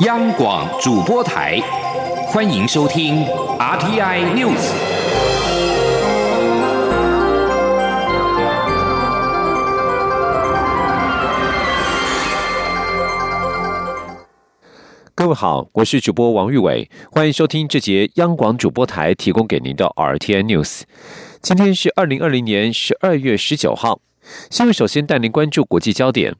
央广主播台，欢迎收听 RTI News。各位好，我是主播王玉伟，欢迎收听这节央广主播台提供给您的 RTI News。今天是二零二零年十二月十九号，新闻首先带您关注国际焦点。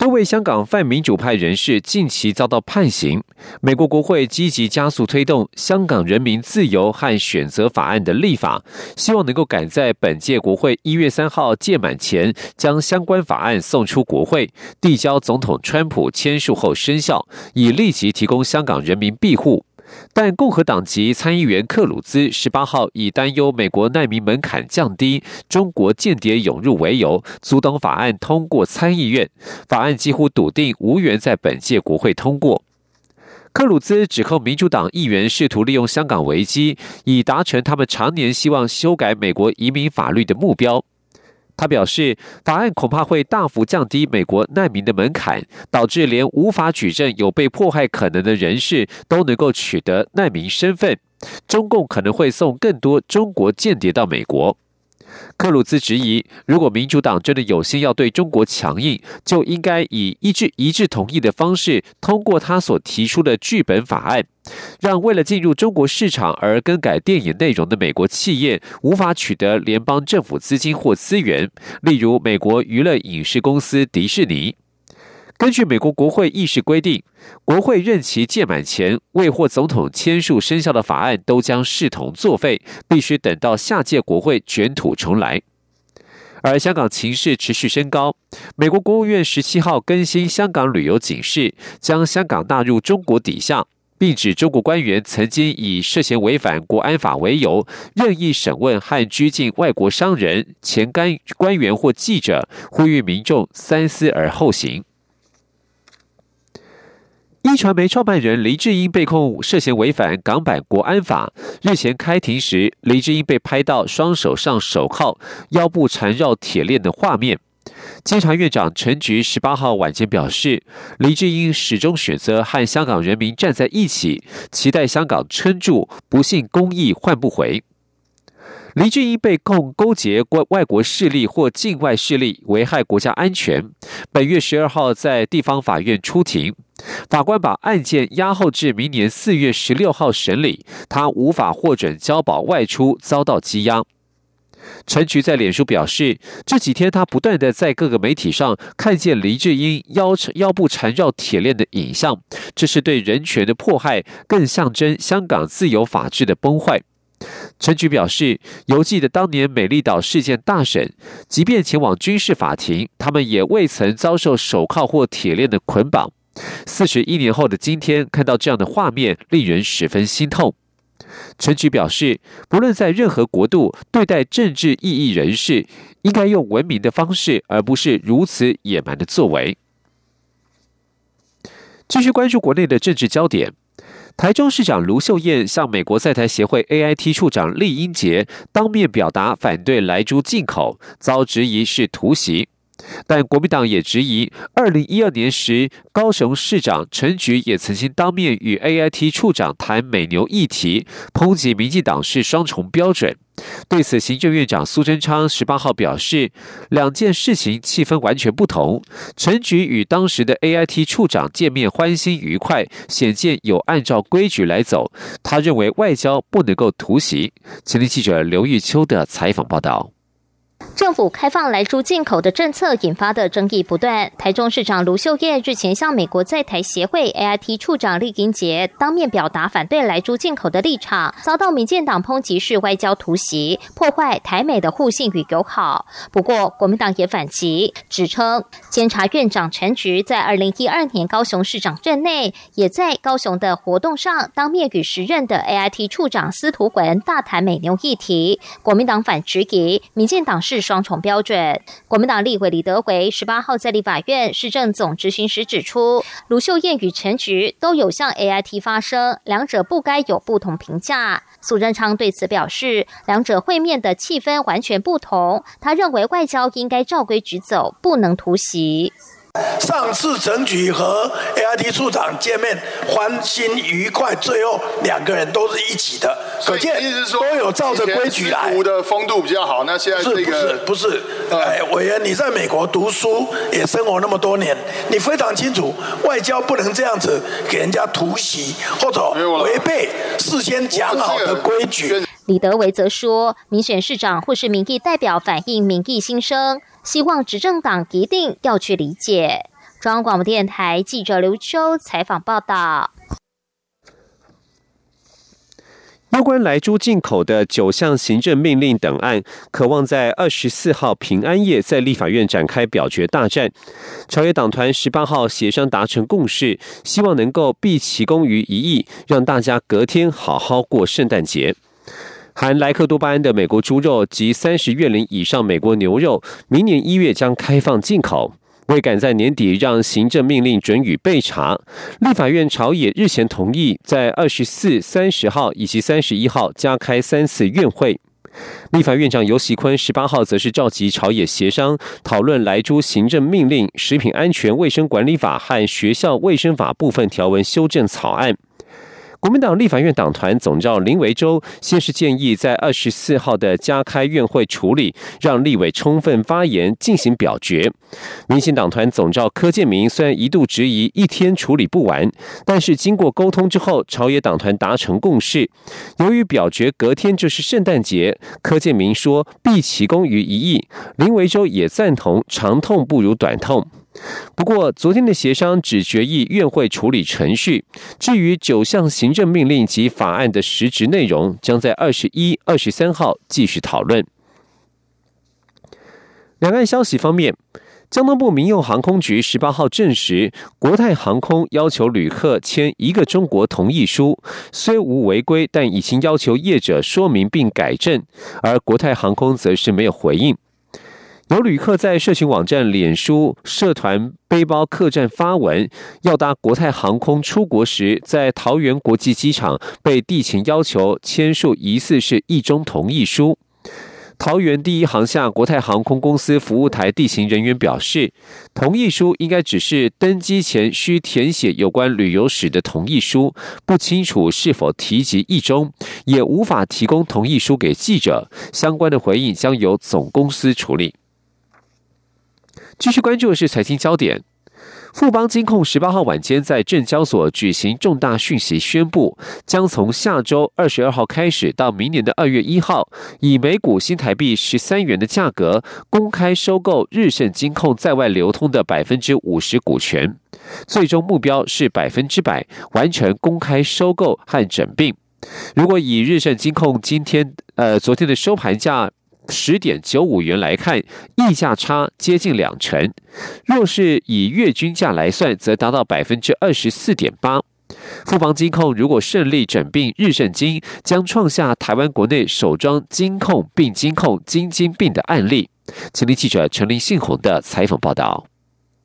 多位香港泛民主派人士近期遭到判刑。美国国会积极加速推动《香港人民自由和选择法案》的立法，希望能够赶在本届国会一月三号届满前，将相关法案送出国会，递交总统川普签署后生效，以立即提供香港人民庇护。但共和党籍参议员克鲁兹十八号以担忧美国难民门槛降低、中国间谍涌入为由，阻挡法案通过参议院。法案几乎笃定无缘在本届国会通过。克鲁兹指控民主党议员试图利用香港危机，以达成他们常年希望修改美国移民法律的目标。他表示，法案恐怕会大幅降低美国难民的门槛，导致连无法举证有被迫害可能的人士都能够取得难民身份。中共可能会送更多中国间谍到美国。克鲁兹质疑，如果民主党真的有心要对中国强硬，就应该以一致一致同意的方式通过他所提出的剧本法案，让为了进入中国市场而更改电影内容的美国企业无法取得联邦政府资金或资源，例如美国娱乐影视公司迪士尼。根据美国国会议事规定，国会任期届满前未获总统签署生效的法案都将视同作废，必须等到下届国会卷土重来。而香港情势持续升高，美国国务院十七号更新香港旅游警示，将香港纳入中国底下，并指中国官员曾经以涉嫌违反国安法为由，任意审问和拘禁外国商人、前干官员或记者，呼吁民众三思而后行。一传媒创办人黎智英被控涉嫌违反港版国安法。日前开庭时，黎智英被拍到双手上手铐、腰部缠绕铁链的画面。监察院长陈菊十八号晚间表示，黎智英始终选择和香港人民站在一起，期待香港撑住，不信公义换不回。黎智英被控勾结外外国势力或境外势力，危害国家安全。本月十二号在地方法院出庭。法官把案件押后至明年四月十六号审理，他无法获准交保外出，遭到羁押。陈菊在脸书表示，这几天他不断的在各个媒体上看见黎智英腰腰部缠绕铁链的影像，这是对人权的迫害，更象征香港自由法治的崩坏。陈菊表示，犹记得当年美丽岛事件大审，即便前往军事法庭，他们也未曾遭受手铐或铁链的捆绑。四十一年后的今天，看到这样的画面，令人十分心痛。陈菊表示，不论在任何国度，对待政治异议人士，应该用文明的方式，而不是如此野蛮的作为。继续关注国内的政治焦点，台中市长卢秀燕向美国在台协会 AIT 处长厉英杰当面表达反对莱猪进口，遭质疑是突袭。但国民党也质疑，二零一二年时，高雄市长陈菊也曾经当面与 A I T 处长谈美牛议题，抨击民进党是双重标准。对此，行政院长苏贞昌十八号表示，两件事情气氛完全不同。陈菊与当时的 A I T 处长见面欢欣愉快，显见有按照规矩来走。他认为外交不能够突袭。前天记者刘玉秋的采访报道。政府开放来猪进口的政策引发的争议不断。台中市长卢秀燕日前向美国在台协会 AIT 处长厉英杰当面表达反对来猪进口的立场，遭到民进党抨击是外交突袭，破坏台美的互信与友好。不过国民党也反击，指称监察院长陈菊在二零一二年高雄市长任内，也在高雄的活动上当面与时任的 AIT 处长司徒文大谈美牛议题。国民党反质疑，民进党是。双重标准。国民党立委李德回十八号在立法院市政总执行时指出，卢秀燕与陈菊都有向 AIT 发声，两者不该有不同评价。苏贞昌对此表示，两者会面的气氛完全不同。他认为外交应该照规矩走，不能突袭。上次陈局和 A I T 处长见面，欢欣愉快，最后两个人都是一起的，可见都有照着规矩来。的风度比较好，那现在这个不是不是，哎，委员，你在美国读书也生活那么多年，你非常清楚，外交不能这样子给人家突袭或者违背事先讲好的规矩。李德维则说，民选市长或是民意代表反映民意心声。希望执政党一定要去理解。中央广播电台记者刘秋采访报道。有关来猪进口的九项行政命令等案，渴望在二十四号平安夜在立法院展开表决大战。朝野党团十八号协商达成共识，希望能够毕其功于一役，让大家隔天好好过圣诞节。含莱克多巴胺的美国猪肉及三十月龄以上美国牛肉，明年一月将开放进口。为赶在年底让行政命令准予备查，立法院朝野日前同意在二十四、三十号以及三十一号加开三次院会。立法院长尤喜坤十八号则是召集朝野协商，讨论莱猪行政命令、食品安全卫生管理法和学校卫生法部分条文修正草案。国民党立法院党团总召林维洲先是建议在二十四号的加开院会处理，让立委充分发言进行表决。民进党团总召柯建明虽然一度质疑一天处理不完，但是经过沟通之后，朝野党团达成共识。由于表决隔天就是圣诞节，柯建明说毕其功于一役，林维洲也赞同长痛不如短痛。不过，昨天的协商只决议院会处理程序，至于九项行政命令及法案的实质内容，将在二十一、二十三号继续讨论。两岸消息方面，交通部民用航空局十八号证实，国泰航空要求旅客签一个中国同意书，虽无违规，但已经要求业者说明并改正，而国泰航空则是没有回应。有旅客在社群网站、脸书社团背包客栈发文，要搭国泰航空出国时，在桃园国际机场被地勤要求签署疑似是一中同意书。桃园第一航厦国泰航空公司服务台地勤人员表示，同意书应该只是登机前需填写有关旅游史的同意书，不清楚是否提及一中，也无法提供同意书给记者。相关的回应将由总公司处理。继续关注的是财经焦点，富邦金控十八号晚间在证交所举行重大讯息，宣布将从下周二十二号开始到明年的二月一号，以每股新台币十三元的价格公开收购日盛金控在外流通的百分之五十股权，最终目标是百分之百完成公开收购和整并。如果以日盛金控今天呃昨天的收盘价。十点九五元来看，溢价差接近两成。若是以月均价来算，则达到百分之二十四点八。富邦金控如果顺利整并日盛金，将创下台湾国内首桩金控并金控金金并的案例。请听记者陈林信宏的采访报道。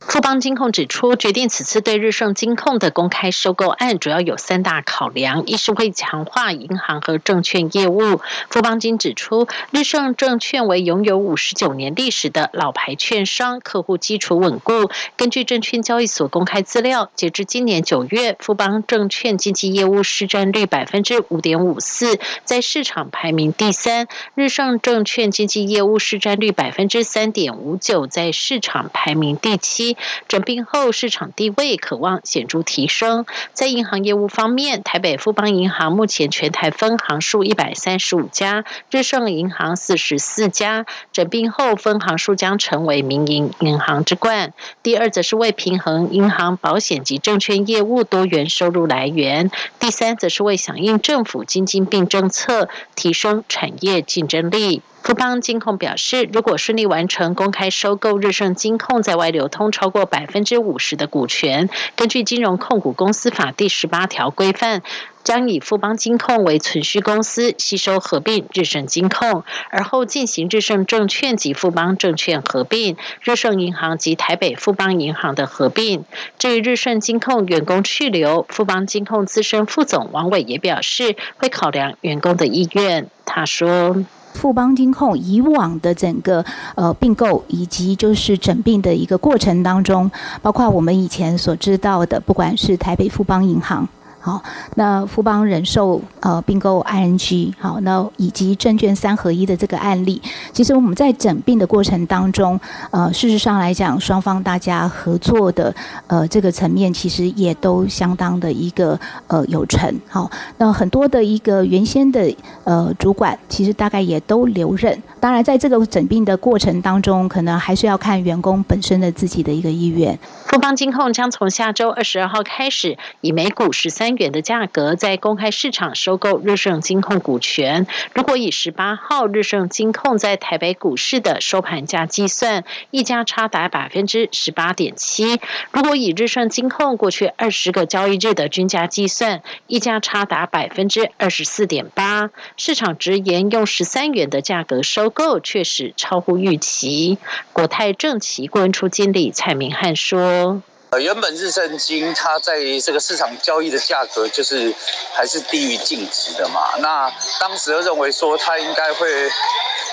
富邦金控指出，决定此次对日盛金控的公开收购案，主要有三大考量：一是会强化银行和证券业务。富邦金指出，日盛证券为拥有五十九年历史的老牌券商，客户基础稳固。根据证券交易所公开资料，截至今年九月，富邦证券经纪业务市占率百分之五点五四，在市场排名第三；日盛证券经纪业务市占率百分之三点五九，在市场排名第七。整并后，市场地位渴望显著提升。在银行业务方面，台北富邦银行目前全台分行数一百三十五家，日盛银行四十四家。整并后，分行数将成为民营银行之冠。第二，则是为平衡银行、保险及证券业务多元收入来源。第三，则是为响应政府经济并政策，提升产业竞争力。富邦金控表示，如果顺利完成公开收购日盛金控在外流通超过百分之五十的股权，根据金融控股公司法第十八条规范，将以富邦金控为存续公司，吸收合并日盛金控，而后进行日盛证券及富邦证券合并，日盛银行及台北富邦银行的合并。至于日盛金控员工去留，富邦金控资深副总王伟也表示，会考量员工的意愿。他说。富邦金控以往的整个呃并购以及就是整并的一个过程当中，包括我们以前所知道的，不管是台北富邦银行。好，那富邦人寿呃并购 ING 好，那以及证券三合一的这个案例，其实我们在整并的过程当中，呃，事实上来讲，双方大家合作的呃这个层面，其实也都相当的一个呃有成。好，那很多的一个原先的呃主管，其实大概也都留任。当然，在这个整并的过程当中，可能还是要看员工本身的自己的一个意愿。富邦金控将从下周二十二号开始，以每股十三元的价格在公开市场收购日盛金控股权。如果以十八号日盛金控在台北股市的收盘价计算，溢价差达百分之十八点七；如果以日盛金控过去二十个交易日的均价计算，溢价差达百分之二十四点八。市场直言，用十三元的价格收购确实超乎预期。国泰正奇顾问处经理蔡明汉说。原本日盛金它在这个市场交易的价格就是还是低于净值的嘛。那当时认为说它应该会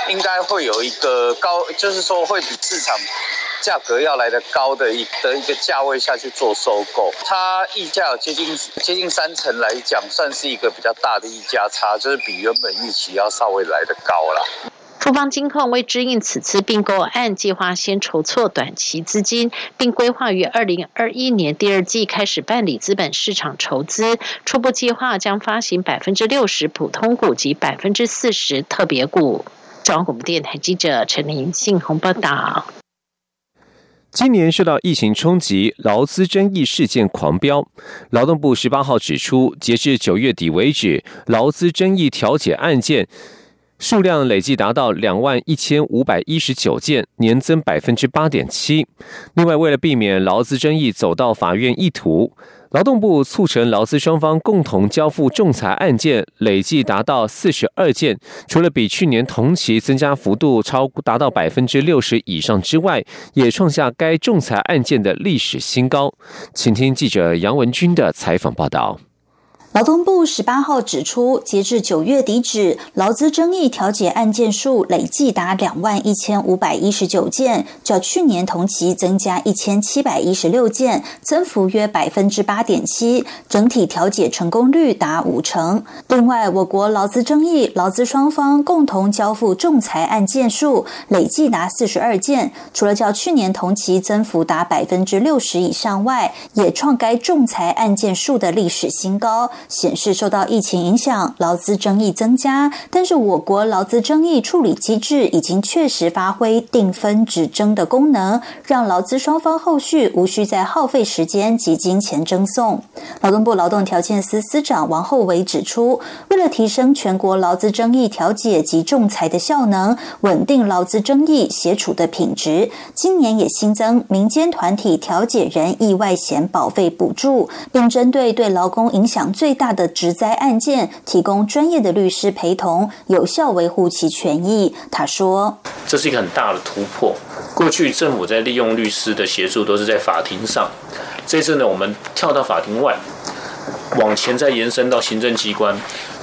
应该会有一个高，就是说会比市场价格要来的高的一的一个价位下去做收购。它溢价有接近接近三成来讲，算是一个比较大的溢价差，就是比原本预期要稍微来的高了。富邦金控为支应此次并购案，计划先筹措短期资金，并规划于二零二一年第二季开始办理资本市场筹资。初步计划将发行百分之六十普通股及百分之四十特别股。中央广播电台记者陈林信宏报道。今年受到疫情冲击，劳资争议事件狂飙。劳动部十八号指出，截至九月底为止，劳资争议调解案件。数量累计达到两万一千五百一十九件，年增百分之八点七。另外，为了避免劳资争议走到法院一途，劳动部促成劳资双方共同交付仲裁案件累计达到四十二件，除了比去年同期增加幅度超达到百分之六十以上之外，也创下该仲裁案件的历史新高。请听记者杨文军的采访报道。劳动部十八号指出，截至九月底止，劳资争议调解案件数累计达两万一千五百一十九件，较去年同期增加一千七百一十六件，增幅约百分之八点七，整体调解成功率达五成。另外，我国劳资争议劳资双方共同交付仲裁案件数累计达四十二件，除了较去年同期增幅达百分之六十以上外，也创该仲裁案件数的历史新高。显示受到疫情影响，劳资争议增加，但是我国劳资争议处理机制已经确实发挥定分止争的功能，让劳资双方后续无需再耗费时间及金钱争讼。劳动部劳动条件司司长王厚伟指出，为了提升全国劳资争议调解及仲裁的效能，稳定劳资争议协处的品质，今年也新增民间团体调解人意外险保费补助，并针对对劳工影响最。最大的职灾案件，提供专业的律师陪同，有效维护其权益。他说：“这是一个很大的突破。过去政府在利用律师的协助，都是在法庭上。这次呢，我们跳到法庭外，往前再延伸到行政机关。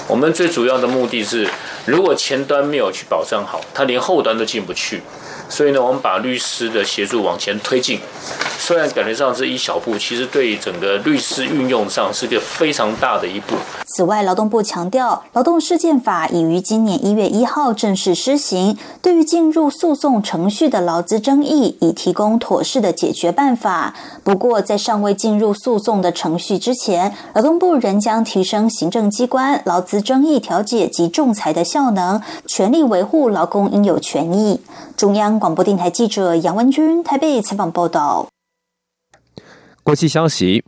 我们最主要的目的是，如果前端没有去保障好，他连后端都进不去。所以呢，我们把律师的协助往前推进。”虽然感觉上是一小步，其实对整个律师运用上是个非常大的一步。此外，劳动部强调，劳动事件法已于今年一月一号正式施行，对于进入诉讼程序的劳资争议，已提供妥适的解决办法。不过，在尚未进入诉讼的程序之前，劳动部仍将提升行政机关劳资争议调解及仲裁的效能，全力维护劳工应有权益。中央广播电台记者杨文君台北采访报道。国际消息：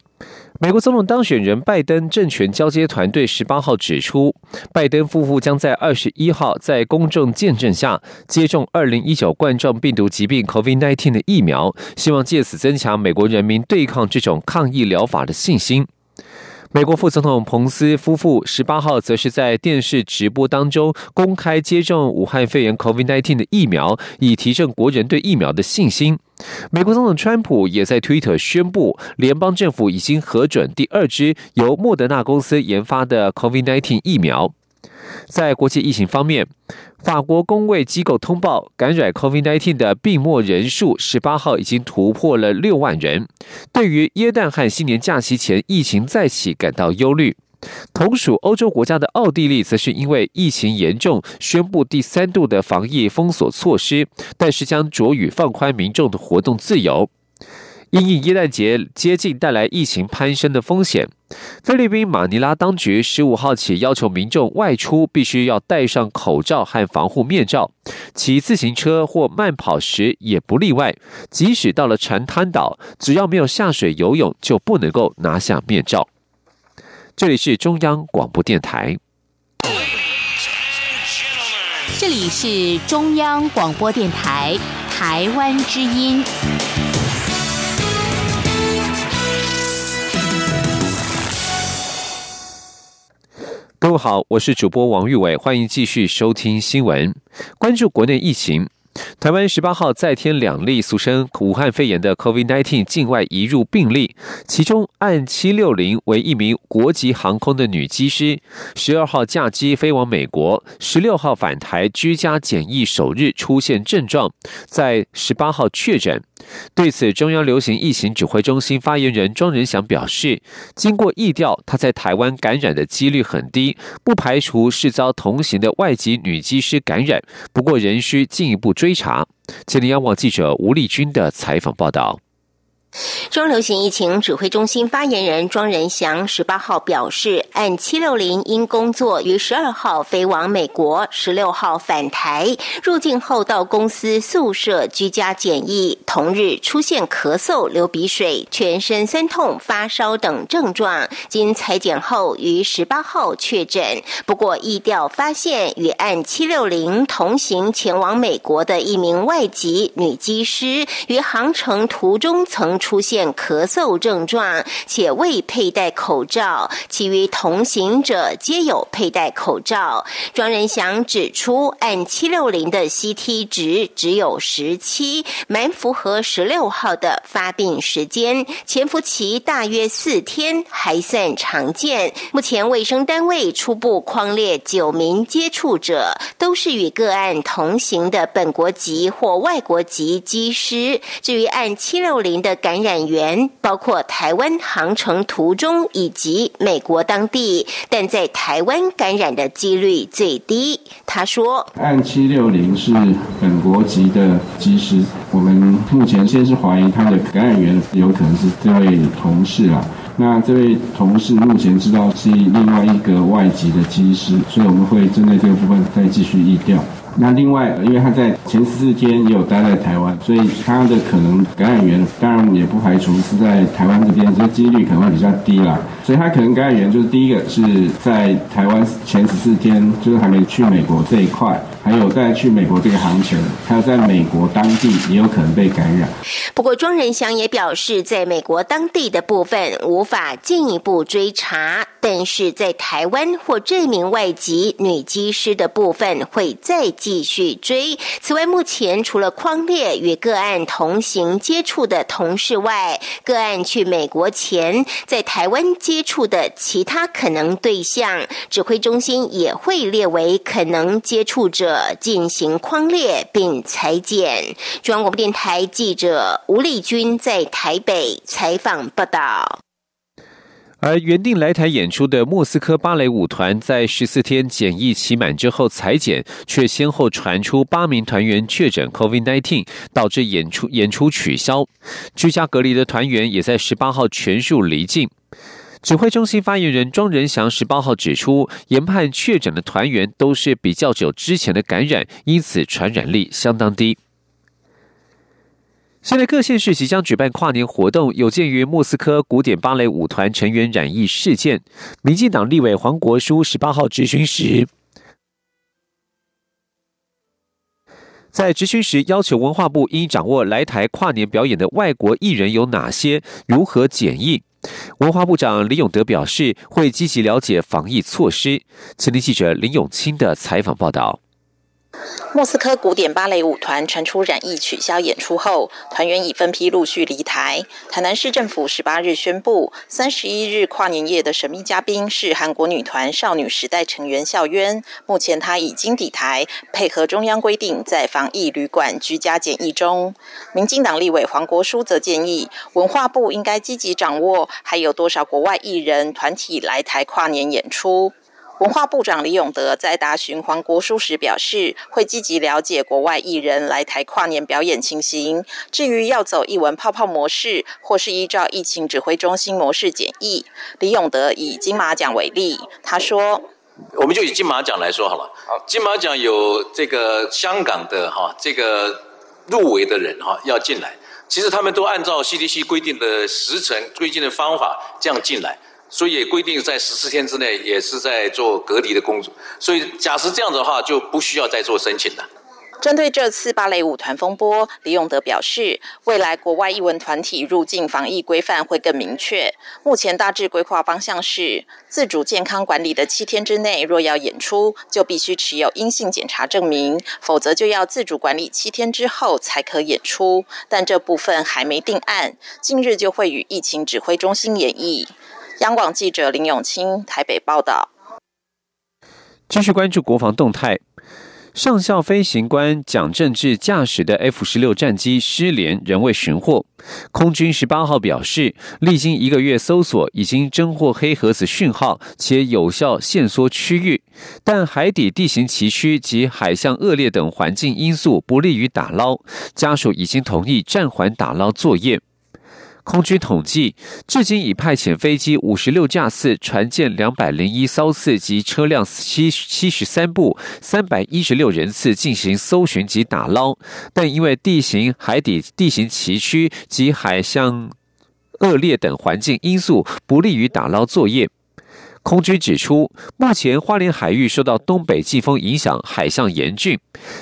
美国总统当选人拜登政权交接团队十八号指出，拜登夫妇将在二十一号在公众见证下接种二零一九冠状病毒疾病 （COVID-19） 的疫苗，希望借此增强美国人民对抗这种抗疫疗法的信心。美国副总统彭斯夫妇十八号则是在电视直播当中公开接种武汉肺炎 （COVID-19） 的疫苗，以提振国人对疫苗的信心。美国总统川普也在推特宣布，联邦政府已经核准第二支由莫德纳公司研发的 COVID-19 疫苗。在国际疫情方面，法国公卫机构通报，感染 COVID-19 的病末人数十八号已经突破了六万人。对于耶诞和新年假期前疫情再起感到忧虑。同属欧洲国家的奥地利，则是因为疫情严重，宣布第三度的防疫封锁措施，但是将着予放宽民众的活动自由。因应耶诞节接近带来疫情攀升的风险，菲律宾马尼拉当局十五号起要求民众外出必须要戴上口罩和防护面罩，骑自行车或慢跑时也不例外。即使到了船滩岛，只要没有下水游泳，就不能够拿下面罩。这里是中央广播电台。这里是中央广播电台台湾之音。各位好，我是主播王玉伟，欢迎继续收听新闻，关注国内疫情。台湾十八号再添两例俗称武汉肺炎的 COVID-19 境外移入病例，其中案七六零为一名国籍航空的女机师，十二号驾机飞往美国，十六号返台居家检疫首日出现症状，在十八号确诊。对此，中央流行疫情指挥中心发言人庄仁祥表示，经过疫调，他在台湾感染的几率很低，不排除是遭同行的外籍女机师感染，不过仍需进一步追查。请央网记者吴丽君的采访报道。中流行疫情指挥中心发言人庄仁祥十八号表示，按七六零因工作于十二号飞往美国，十六号返台，入境后到公司宿舍居家检疫，同日出现咳嗽、流鼻水、全身酸痛、发烧等症状，经裁剪后于十八号确诊。不过，疫调发现与按七六零同行前往美国的一名外籍女机师，于航程途中曾。出现咳嗽症状，且未佩戴口罩，其余同行者皆有佩戴口罩。庄仁祥指出，按七六零的 CT 值只有十七，蛮符合十六号的发病时间，潜伏期大约四天，还算常见。目前卫生单位初步框列九名接触者，都是与个案同行的本国籍或外国籍机师。至于按七六零的感感染源包括台湾航程途中以及美国当地，但在台湾感染的几率最低。他说：“按七六零是本国籍的机师，我们目前先是怀疑他的感染源有可能是这位同事啊。那这位同事目前知道是另外一个外籍的机师，所以我们会针对这个部分再继续议调。”那另外，因为他在前十四天也有待在台湾，所以他的可能感染源当然也不排除是在台湾这边，这个几率可能会比较低啦。所以他可能感染源就是第一个是在台湾前十四天，就是还没去美国这一块。还有在去美国这个航程，还有在美国当地也有可能被感染。不过庄仁祥也表示，在美国当地的部分无法进一步追查，但是在台湾或这名外籍女机师的部分会再继续追。此外，目前除了匡列与个案同行接触的同事外，个案去美国前在台湾接触的其他可能对象，指挥中心也会列为可能接触者。进行框列并裁剪。中央广播电台记者吴丽君在台北采访报道。而原定来台演出的莫斯科芭蕾舞团，在十四天检疫期满之后裁剪，却先后传出八名团员确诊 COVID-19，导致演出演出取消。居家隔离的团员也在十八号全数离境。指挥中心发言人庄仁祥十八号指出，研判确诊的团员都是比较久之前的感染，因此传染力相当低。现在各县市即将举办跨年活动，有鉴于莫斯科古典芭蕾舞团成员染疫事件，民进党立委黄国书十八号质询时，在质询时要求文化部应掌握来台跨年表演的外国艺人有哪些，如何检疫。文化部长李永德表示，会积极了解防疫措施。前天记者林永清的采访报道。莫斯科古典芭蕾舞团传出染疫取消演出后，团员已分批陆续离台。台南市政府十八日宣布，三十一日跨年夜的神秘嘉宾是韩国女团少女时代成员孝渊。目前她已经抵台，配合中央规定，在防疫旅馆居家检疫中。民进党立委黄国书则建议，文化部应该积极掌握还有多少国外艺人团体来台跨年演出。文化部长李永德在答询黄国书时表示，会积极了解国外艺人来台跨年表演情形。至于要走艺文泡泡模式，或是依照疫情指挥中心模式检疫，李永德以金马奖为例，他说：“我们就以金马奖来说好了。金马奖有这个香港的哈这个入围的人哈要进来，其实他们都按照 CDC 规定的时程、规定的方法这样进来。”所以也规定在十四天之内也是在做隔离的工作，所以假设这样的话，就不需要再做申请了。针对这次芭蕾舞团风波，李永德表示，未来国外艺文团体入境防疫规范会更明确。目前大致规划方向是，自主健康管理的七天之内，若要演出，就必须持有阴性检查证明，否则就要自主管理七天之后才可演出。但这部分还没定案，近日就会与疫情指挥中心演绎。央广记者林永清台北报道。继续关注国防动态，上校飞行官蒋正志驾驶的 F 十六战机失联，仍未寻获。空军十八号表示，历经一个月搜索，已经侦获黑盒子讯号，且有效限缩区域，但海底地形崎岖及海象恶劣等环境因素不利于打捞，家属已经同意暂缓打捞作业。空军统计，至今已派遣飞机五十六架次、船舰两百零一艘次及车辆七七十三部、三百一十六人次进行搜寻及打捞，但因为地形、海底地形崎岖及海象恶劣等环境因素，不利于打捞作业。空军指出，目前花莲海域受到东北季风影响，海象严峻。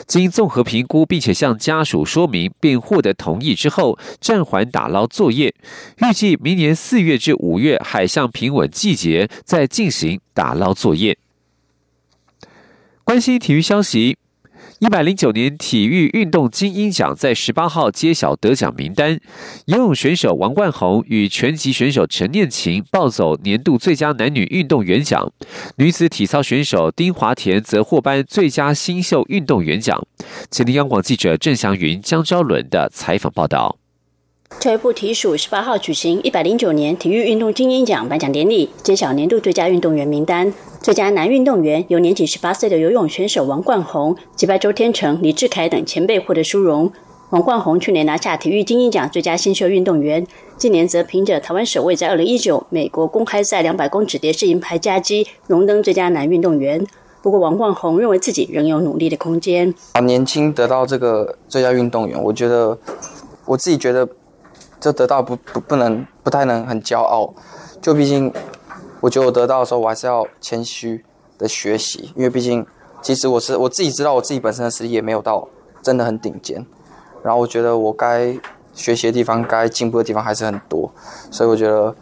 经综合评估，并且向家属说明，并获得同意之后，暂缓打捞作业。预计明年四月至五月海象平稳季节，再进行打捞作业。关心体育消息。一百零九年体育运动精英奖在十八号揭晓得奖名单，游泳选手王冠宏与拳击选手陈念琴抱走年度最佳男女运动员奖，女子体操选手丁华田则获颁最佳新秀运动员奖。前听央广记者郑祥云、江昭伦的采访报道。教育部体署十八号举行一百零九年体育运动精英奖颁奖典礼，揭晓年度最佳运动员名单。最佳男运动员由年仅十八岁的游泳选手王冠宏击败周天成、李志凯等前辈获得殊荣。王冠宏去年拿下体育精英奖最佳新秀运动员，今年则凭着台湾首位在二零一九美国公开赛两百公尺蝶式银牌佳绩荣登最佳男运动员。不过，王冠宏认为自己仍有努力的空间。啊，年轻得到这个最佳运动员，我觉得我自己觉得这得到不不不能不太能很骄傲，就毕竟。我觉得我得到的时候，我还是要谦虚的学习，因为毕竟，其实我是我自己知道我自己本身的实力也没有到真的很顶尖，然后我觉得我该学习的地方、该进步的地方还是很多，所以我觉得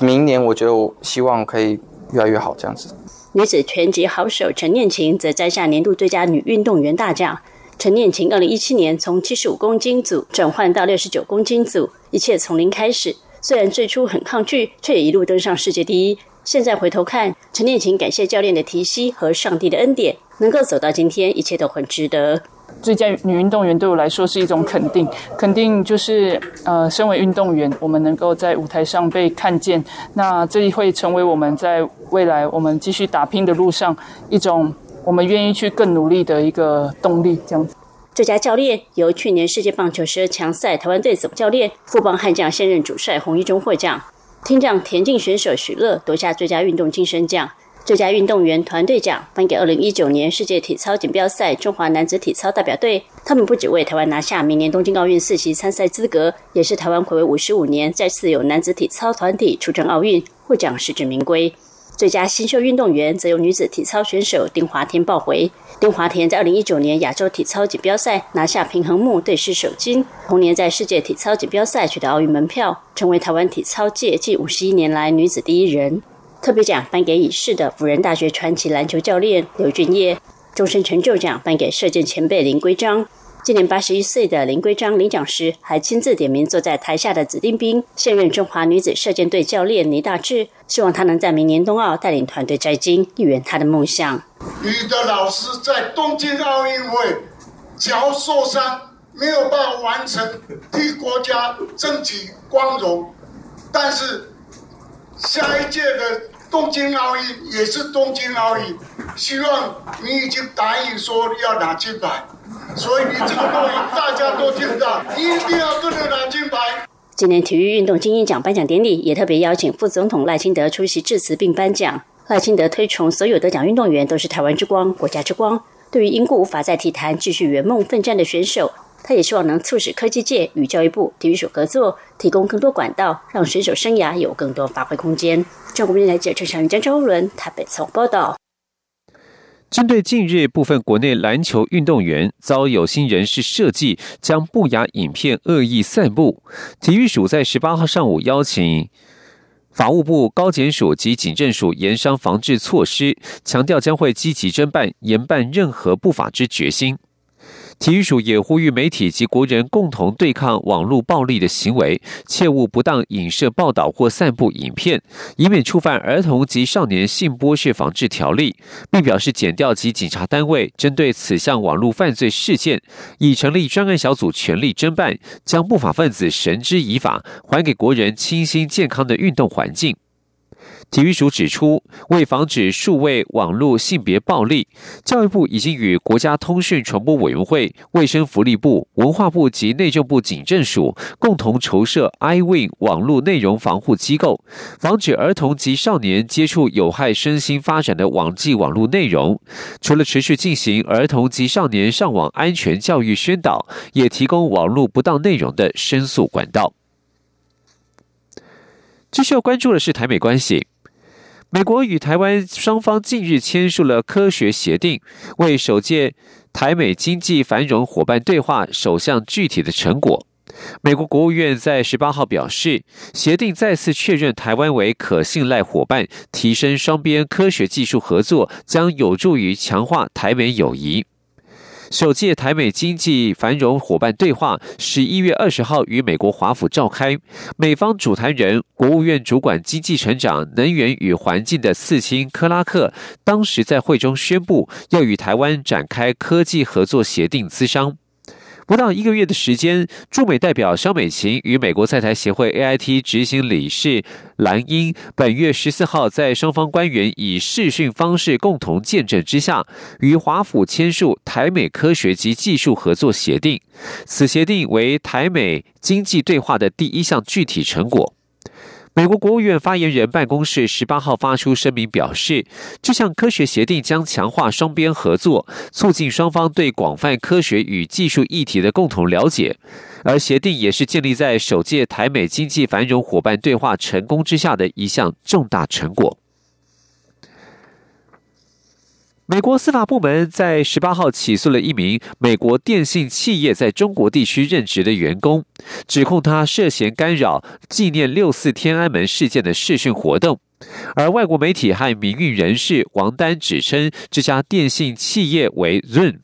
明年我觉得我希望可以越来越好这样子。女子拳击好手陈念琴则摘下年度最佳女运动员大奖。陈念琴二零一七年从七十五公斤组转换到六十九公斤组，一切从零开始。虽然最初很抗拒，却也一路登上世界第一。现在回头看，陈念琴感谢教练的提携和上帝的恩典，能够走到今天，一切都很值得。最佳女运动员对我来说是一种肯定，肯定就是呃，身为运动员，我们能够在舞台上被看见，那这会成为我们在未来我们继续打拼的路上一种我们愿意去更努力的一个动力，这样子。最佳教练由去年世界棒球十二强赛台湾队总教练富邦悍将现任主帅洪一中获奖。听障田径选手许乐夺下最佳运动精神奖。最佳运动员团队奖颁给二零一九年世界体操锦标赛中华男子体操代表队。他们不只为台湾拿下明年东京奥运四席参赛资格，也是台湾暌违五十五年再次有男子体操团体出征奥运，获奖实至名归。最佳新秀运动员则由女子体操选手丁华田抱回。丁华田在二零一九年亚洲体操锦标赛拿下平衡木对式首金，同年在世界体操锦标赛取得奥运门票，成为台湾体操界近五十一年来女子第一人。特别奖颁给已逝的辅仁大学传奇篮球教练刘俊业。终身成就奖颁给射箭前辈林圭章。今年八十一岁的林圭章领奖时，还亲自点名坐在台下的子弟兵，现任中华女子射箭队教练倪大志，希望他能在明年冬奥带领团队摘金，圆他的梦想。你的老师在东京奥运会脚受伤，没有办法完成替国家争取光荣，但是下一届的东京奥运也是东京奥运，希望你已经答应说要拿金牌。所以你这个录音大家都听到，一定要跟着拿金牌。今年体育运动精英奖颁奖典礼也特别邀请副总统赖清德出席致辞并颁奖。赖清德推崇所有得奖运动员都是台湾之光、国家之光。对于因故无法在体坛继续圆梦奋战的选手，他也希望能促使科技界与教育部体育署合作，提供更多管道，让选手生涯有更多发挥空间。中国电台记者陈祥云、张昭伦台北从报道。针对近日部分国内篮球运动员遭有心人士设计将不雅影片恶意散布，体育署在十八号上午邀请法务部高检署及警政署严商防治措施，强调将会积极侦办、严办任何不法之决心。体育署也呼吁媒体及国人共同对抗网络暴力的行为，切勿不当影射报道或散布影片，以免触犯儿童及少年性剥削防治条例，并表示检调及警察单位针对此项网络犯罪事件，已成立专案小组，全力侦办，将不法分子绳之以法，还给国人清新健康的运动环境。体育署指出，为防止数位网络性别暴力，教育部已经与国家通讯传播委员会、卫生福利部、文化部及内政部警政署共同筹设 iWin 网络内容防护机构，防止儿童及少年接触有害身心发展的网际网络内容。除了持续进行儿童及少年上网安全教育宣导，也提供网络不当内容的申诉管道。继续要关注的是台美关系。美国与台湾双方近日签署了科学协定，为首届台美经济繁荣伙伴对话首项具体的成果。美国国务院在十八号表示，协定再次确认台湾为可信赖伙伴，提升双边科学技术合作，将有助于强化台美友谊。首届台美经济繁荣伙伴对话十一月二十号与美国华府召开，美方主谈人、国务院主管经济成长、能源与环境的四星克拉克，当时在会中宣布要与台湾展开科技合作协定磋商。不到一个月的时间，驻美代表肖美琴与美国在台协会 AIT 执行理事蓝英，本月十四号在双方官员以视讯方式共同见证之下，与华府签署台美科学及技术合作协定。此协定为台美经济对话的第一项具体成果。美国国务院发言人办公室十八号发出声明表示，这项科学协定将强化双边合作，促进双方对广泛科学与技术议题的共同了解。而协定也是建立在首届台美经济繁荣伙伴对话成功之下的一项重大成果。美国司法部门在十八号起诉了一名美国电信企业在中国地区任职的员工，指控他涉嫌干扰纪念六四天安门事件的视讯活动。而外国媒体和民运人士王丹指称这家电信企业为 Zoom。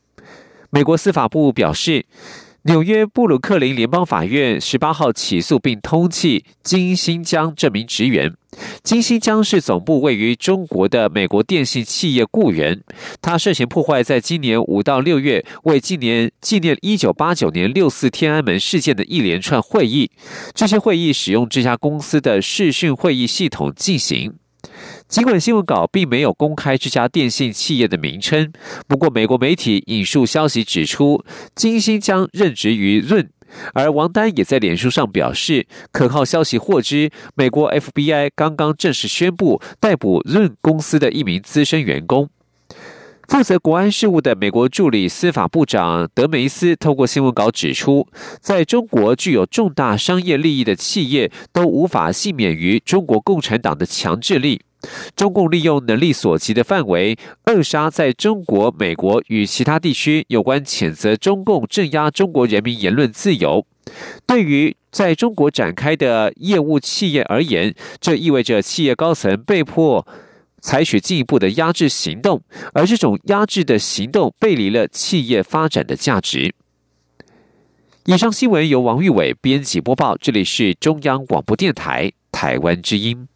美国司法部表示。纽约布鲁克林联邦法院十八号起诉并通缉金新江这名职员。金新江是总部位于中国的美国电信企业雇员，他涉嫌破坏在今年五到六月为纪念纪念一九八九年六四天安门事件的一连串会议。这些会议使用这家公司的视讯会议系统进行。尽管新闻稿并没有公开这家电信企业的名称，不过美国媒体引述消息指出，金星将任职于润，而王丹也在脸书上表示，可靠消息获知，美国 FBI 刚刚正式宣布逮捕润公司的一名资深员工。负责国安事务的美国助理司法部长德梅斯透过新闻稿指出，在中国具有重大商业利益的企业都无法幸免于中国共产党的强制力。中共利用能力所及的范围，扼杀在中国、美国与其他地区有关谴责中共、镇压中国人民言论自由。对于在中国展开的业务企业而言，这意味着企业高层被迫采取进一步的压制行动，而这种压制的行动背离了企业发展的价值。以上新闻由王玉伟编辑播报，这里是中央广播电台台湾之音。